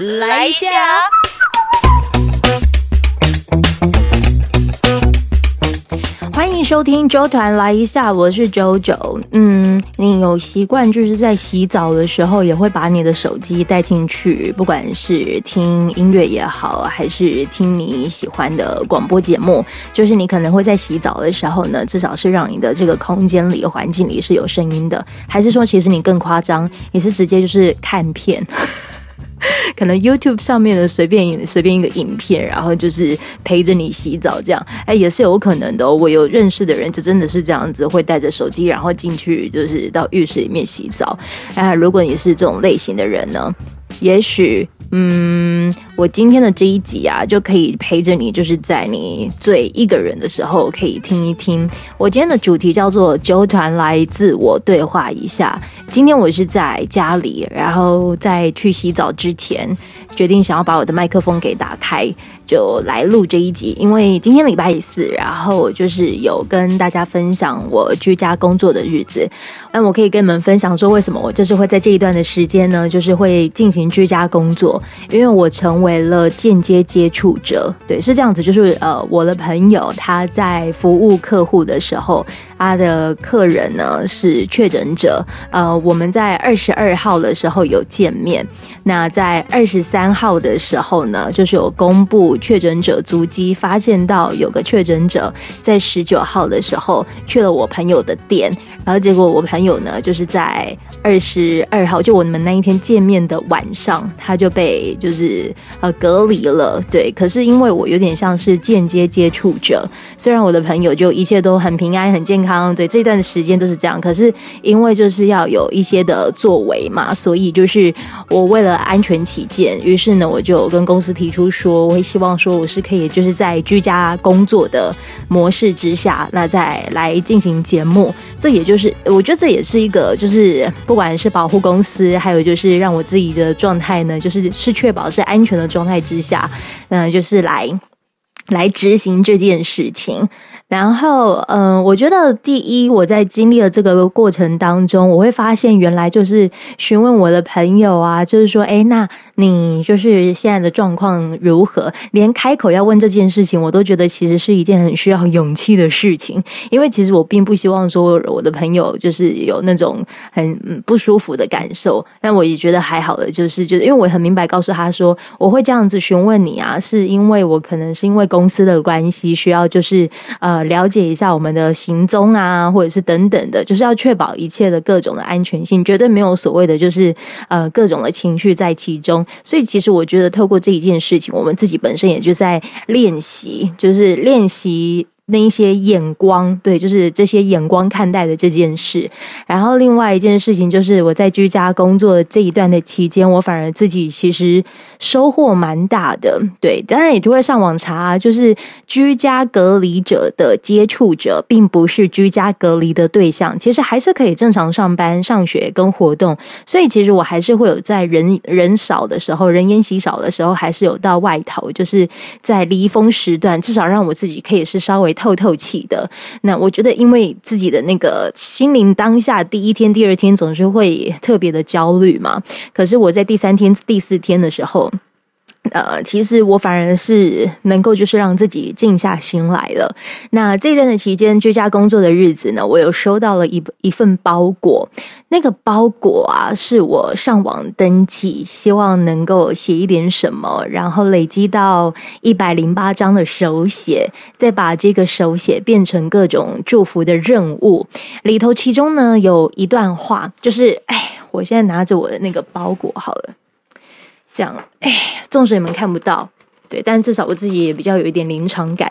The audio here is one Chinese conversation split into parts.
来一下。欢迎收听周团来一下，我是周周。嗯，你有习惯就是在洗澡的时候也会把你的手机带进去，不管是听音乐也好，还是听你喜欢的广播节目，就是你可能会在洗澡的时候呢，至少是让你的这个空间里、环境里是有声音的，还是说其实你更夸张，也是直接就是看片。可能 YouTube 上面的随便随便一个影片，然后就是陪着你洗澡这样，哎，也是有可能的。我有认识的人就真的是这样子，会带着手机，然后进去就是到浴室里面洗澡。哎，如果你是这种类型的人呢，也许。嗯，我今天的这一集啊，就可以陪着你，就是在你最一个人的时候，可以听一听。我今天的主题叫做“酒团来自我对话一下”。今天我是在家里，然后在去洗澡之前，决定想要把我的麦克风给打开。就来录这一集，因为今天礼拜四，然后就是有跟大家分享我居家工作的日子。那我可以跟你们分享说，为什么我就是会在这一段的时间呢？就是会进行居家工作，因为我成为了间接接触者。对，是这样子，就是呃，我的朋友他在服务客户的时候，他的客人呢是确诊者。呃，我们在二十二号的时候有见面，那在二十三号的时候呢，就是有公布。确诊者足迹发现到有个确诊者在十九号的时候去了我朋友的店，然后结果我朋友呢就是在二十二号就我们那一天见面的晚上，他就被就是呃隔离了。对，可是因为我有点像是间接接触者，虽然我的朋友就一切都很平安很健康，对这段时间都是这样，可是因为就是要有一些的作为嘛，所以就是我为了安全起见，于是呢我就跟公司提出说，我会希望。说我是可以，就是在居家工作的模式之下，那再来进行节目。这也就是，我觉得这也是一个，就是不管是保护公司，还有就是让我自己的状态呢，就是是确保是安全的状态之下，嗯，就是来来执行这件事情。然后，嗯，我觉得第一，我在经历了这个过程当中，我会发现原来就是询问我的朋友啊，就是说，哎，那你就是现在的状况如何？连开口要问这件事情，我都觉得其实是一件很需要勇气的事情。因为其实我并不希望说我的朋友就是有那种很不舒服的感受，但我也觉得还好的，就是就是因为我很明白告诉他说，我会这样子询问你啊，是因为我可能是因为公司的关系需要，就是呃。了解一下我们的行踪啊，或者是等等的，就是要确保一切的各种的安全性，绝对没有所谓的就是呃各种的情绪在其中。所以其实我觉得透过这一件事情，我们自己本身也就在练习，就是练习。那一些眼光，对，就是这些眼光看待的这件事。然后另外一件事情就是，我在居家工作这一段的期间，我反而自己其实收获蛮大的。对，当然也就会上网查，就是居家隔离者的接触者，并不是居家隔离的对象，其实还是可以正常上班、上学跟活动。所以其实我还是会有在人人少的时候、人烟稀少的时候，还是有到外头，就是在离峰时段，至少让我自己可以是稍微。透透气的，那我觉得，因为自己的那个心灵当下，第一天、第二天总是会特别的焦虑嘛。可是我在第三天、第四天的时候。呃，其实我反而是能够就是让自己静下心来了。那这段的期间，居家工作的日子呢，我有收到了一一份包裹。那个包裹啊，是我上网登记，希望能够写一点什么，然后累积到一百零八张的手写，再把这个手写变成各种祝福的任务。里头其中呢有一段话，就是哎，我现在拿着我的那个包裹好了。这样，哎，纵使你们看不到，对，但至少我自己也比较有一点临场感。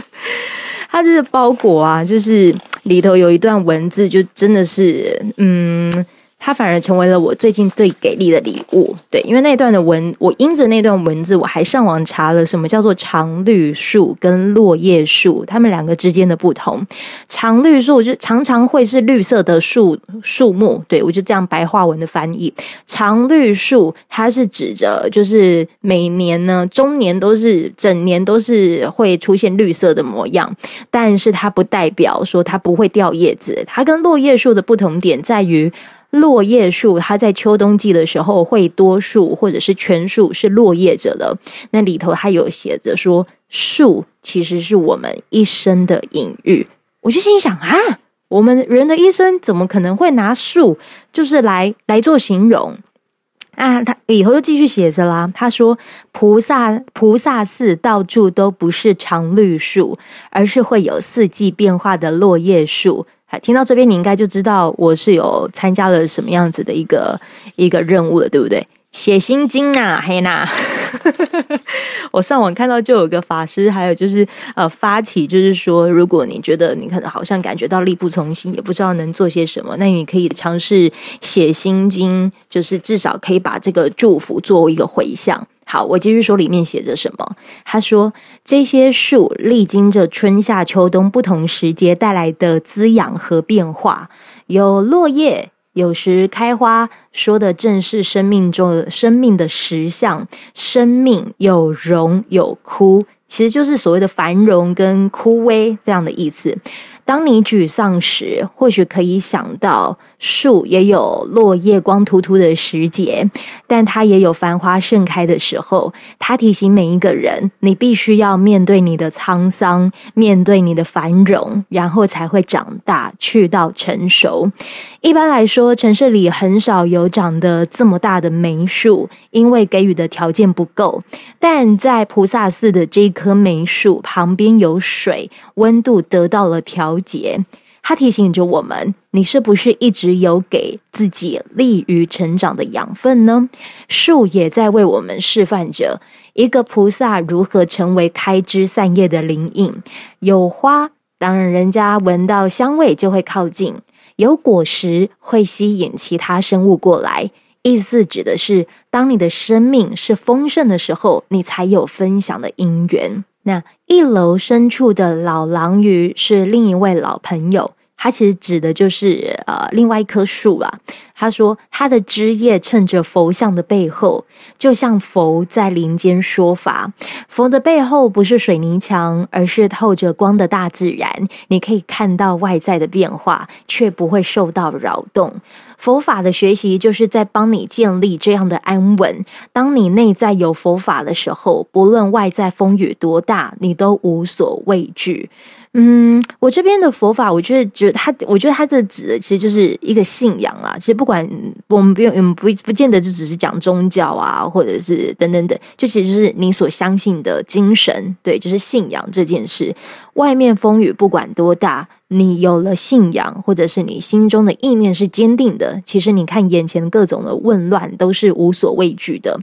它这个包裹啊，就是里头有一段文字，就真的是，嗯。它反而成为了我最近最给力的礼物，对，因为那段的文，我因着那段文字，我还上网查了什么叫做常绿树跟落叶树，它们两个之间的不同。常绿树就常常会是绿色的树树木，对我就这样白话文的翻译。常绿树它是指着就是每年呢，中年都是整年都是会出现绿色的模样，但是它不代表说它不会掉叶子。它跟落叶树的不同点在于。落叶树，它在秋冬季的时候会多树或者是全树是落叶着的。那里头它有写着说，树其实是我们一生的隐喻。我就心想啊，我们人的一生怎么可能会拿树就是来来做形容？啊，他以后就继续写着啦。他说：“菩萨菩萨寺到处都不是常绿树，而是会有四季变化的落叶树。”还听到这边，你应该就知道我是有参加了什么样子的一个一个任务了，对不对？写心经啊，黑娜！我上网看到就有个法师，还有就是呃发起，就是说，如果你觉得你可能好像感觉到力不从心，也不知道能做些什么，那你可以尝试写心经，就是至少可以把这个祝福作为一个回向。好，我继续说里面写着什么。他说，这些树历经着春夏秋冬不同时节带来的滋养和变化，有落叶。有时开花，说的正是生命中生命的实相。生命有荣有枯，其实就是所谓的繁荣跟枯萎这样的意思。当你沮丧时，或许可以想到树也有落叶光秃秃的时节，但它也有繁花盛开的时候。它提醒每一个人，你必须要面对你的沧桑，面对你的繁荣，然后才会长大，去到成熟。一般来说，城市里很少有长得这么大的梅树，因为给予的条件不够。但在菩萨寺的这棵梅树旁边有水，温度得到了调。节，它提醒着我们：你是不是一直有给自己利于成长的养分呢？树也在为我们示范着一个菩萨如何成为开枝散叶的灵印。有花，当然人家闻到香味就会靠近；有果实，会吸引其他生物过来。意思指的是，当你的生命是丰盛的时候，你才有分享的因缘。那一楼深处的老狼鱼是另一位老朋友，他其实指的就是呃另外一棵树啦。他说，他的枝叶衬着佛像的背后，就像佛在林间说法。佛的背后不是水泥墙，而是透着光的大自然。你可以看到外在的变化，却不会受到扰动。佛法的学习，就是在帮你建立这样的安稳。当你内在有佛法的时候，不论外在风雨多大，你都无所畏惧。嗯，我这边的佛法，我觉得，觉得他，我觉得他这指的其实就是一个信仰啊。其实不管我们不用，不不见得就只是讲宗教啊，或者是等等等，就其实是你所相信的精神，对，就是信仰这件事。外面风雨不管多大，你有了信仰，或者是你心中的意念是坚定的，其实你看眼前各种的混乱都是无所畏惧的。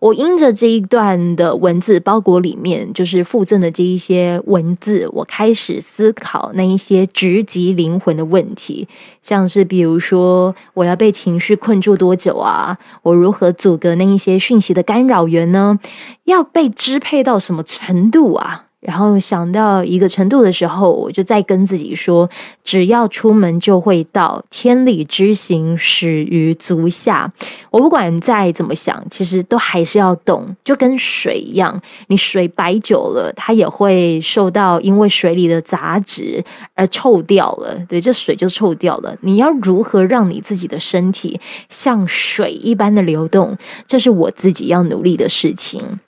我因着这一段的文字包裹里面，就是附赠的这一些文字，我开始思考那一些直击灵魂的问题，像是比如说，我要被情绪困住多久啊？我如何阻隔那一些讯息的干扰源呢？要被支配到什么程度啊？然后想到一个程度的时候，我就再跟自己说：只要出门就会到，千里之行始于足下。我不管再怎么想，其实都还是要动，就跟水一样，你水摆久了，它也会受到因为水里的杂质而臭掉了。对，这水就臭掉了。你要如何让你自己的身体像水一般的流动？这是我自己要努力的事情。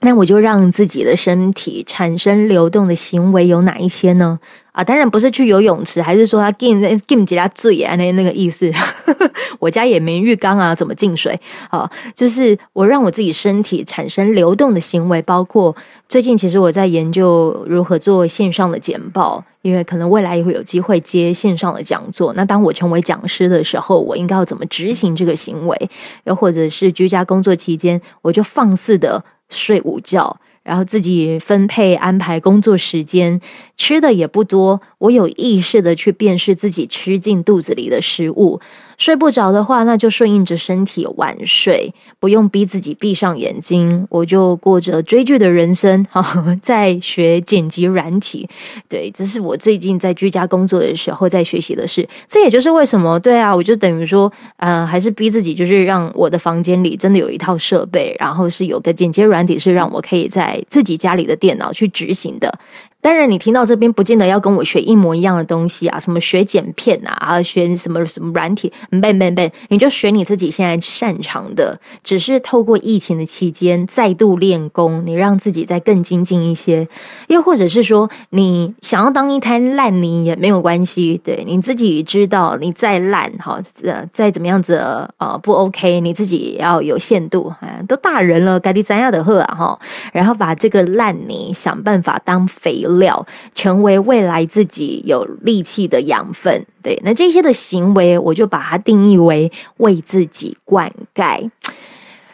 那我就让自己的身体产生流动的行为有哪一些呢？啊，当然不是去游泳池，还是说他进进几家醉啊那那个意思。我家也没浴缸啊，怎么进水？啊，就是我让我自己身体产生流动的行为，包括最近其实我在研究如何做线上的简报，因为可能未来也会有机会接线上的讲座。那当我成为讲师的时候，我应该要怎么执行这个行为？又或者是居家工作期间，我就放肆的。睡午觉，然后自己分配安排工作时间，吃的也不多。我有意识的去辨识自己吃进肚子里的食物。睡不着的话，那就顺应着身体晚睡，不用逼自己闭上眼睛，我就过着追剧的人生。哈，在学剪辑软体，对，这是我最近在居家工作的时候在学习的事。这也就是为什么，对啊，我就等于说，呃，还是逼自己，就是让我的房间里真的有一套设备，然后是有个剪接软体，是让我可以在自己家里的电脑去执行的。当然，你听到这边不见得要跟我学一模一样的东西啊，什么学剪片啊，啊，学什么什么软体，笨笨笨，你就学你自己现在擅长的。只是透过疫情的期间再度练功，你让自己再更精进一些。又或者是说，你想要当一滩烂泥也没有关系，对你自己知道，你再烂哈，呃，再怎么样子呃不 OK，你自己要有限度。啊，都大人了，该滴咱样的喝啊哈，然后把这个烂泥想办法当肥。料成为未来自己有力气的养分，对，那这些的行为，我就把它定义为为自己灌溉。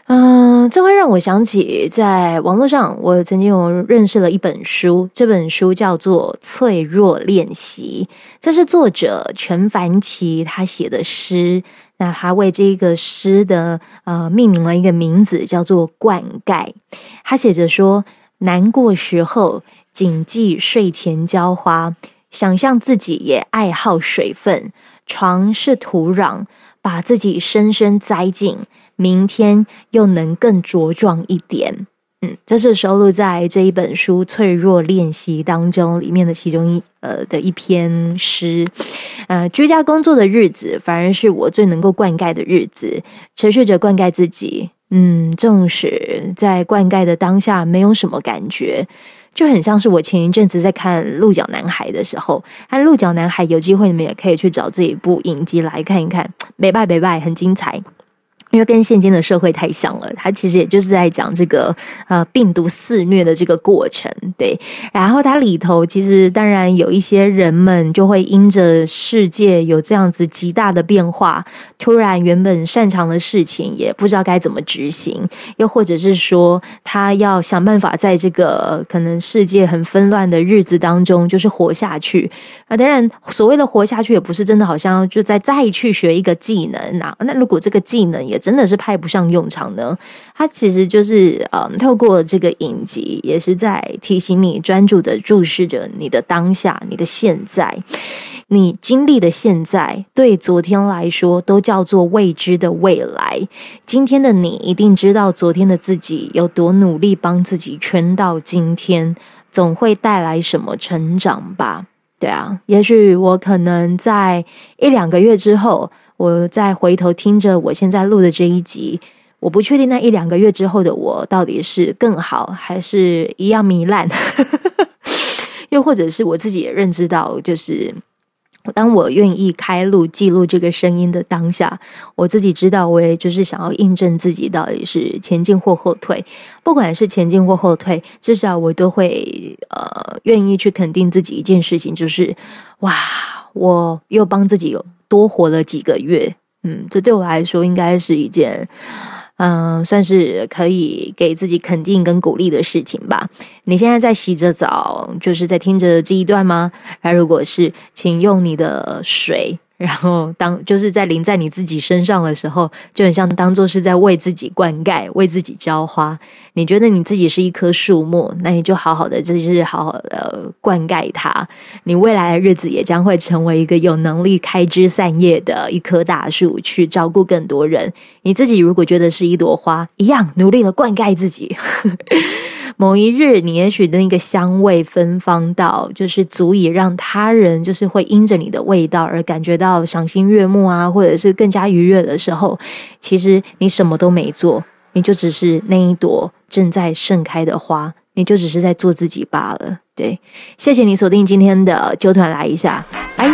嗯，这会让我想起，在网络上，我曾经有认识了一本书，这本书叫做《脆弱练习》，这是作者陈凡奇他写的诗，那他为这个诗的呃命名了一个名字，叫做“灌溉”。他写着说：“难过时候。”谨记睡前浇花，想象自己也爱好水分。床是土壤，把自己深深栽进，明天又能更茁壮一点。嗯，这是收录在这一本书《脆弱练习》当中里面的其中一呃的一篇诗。呃，居家工作的日子，反而是我最能够灌溉的日子，持续着灌溉自己。嗯，纵使在灌溉的当下没有什么感觉。就很像是我前一阵子在看《鹿角男孩》的时候，那《鹿角男孩》有机会你们也可以去找这一部影集来看一看，没败没败，很精彩。因为跟现今的社会太像了，它其实也就是在讲这个呃病毒肆虐的这个过程，对。然后它里头其实当然有一些人们就会因着世界有这样子极大的变化，突然原本擅长的事情也不知道该怎么执行，又或者是说他要想办法在这个可能世界很纷乱的日子当中，就是活下去啊。当然，所谓的活下去也不是真的好像就再再去学一个技能啊。那如果这个技能也真的是派不上用场呢？它其实就是嗯，透过这个影集，也是在提醒你专注的注视着你的当下、你的现在、你经历的现在，对昨天来说都叫做未知的未来。今天的你一定知道，昨天的自己有多努力，帮自己圈到今天，总会带来什么成长吧？对啊，也许我可能在一两个月之后。我再回头听着我现在录的这一集，我不确定那一两个月之后的我到底是更好，还是一样糜烂，又或者是我自己也认知到，就是当我愿意开录记录这个声音的当下，我自己知道，我也就是想要印证自己到底是前进或后退。不管是前进或后退，至少我都会呃愿意去肯定自己一件事情，就是哇，我又帮自己有。多活了几个月，嗯，这对我来说应该是一件，嗯，算是可以给自己肯定跟鼓励的事情吧。你现在在洗着澡，就是在听着这一段吗？那如果是，请用你的水。然后，当就是在淋在你自己身上的时候，就很像当做是在为自己灌溉、为自己浇花。你觉得你自己是一棵树木，那你就好好的，就是好好的灌溉它。你未来的日子也将会成为一个有能力开枝散叶的一棵大树，去照顾更多人。你自己如果觉得是一朵花，一样努力的灌溉自己。某一日，你也许的那个香味芬芳到，就是足以让他人就是会因着你的味道而感觉到赏心悦目啊，或者是更加愉悦的时候，其实你什么都没做，你就只是那一朵正在盛开的花，你就只是在做自己罢了。对，谢谢你锁定今天的九团来一下，拜。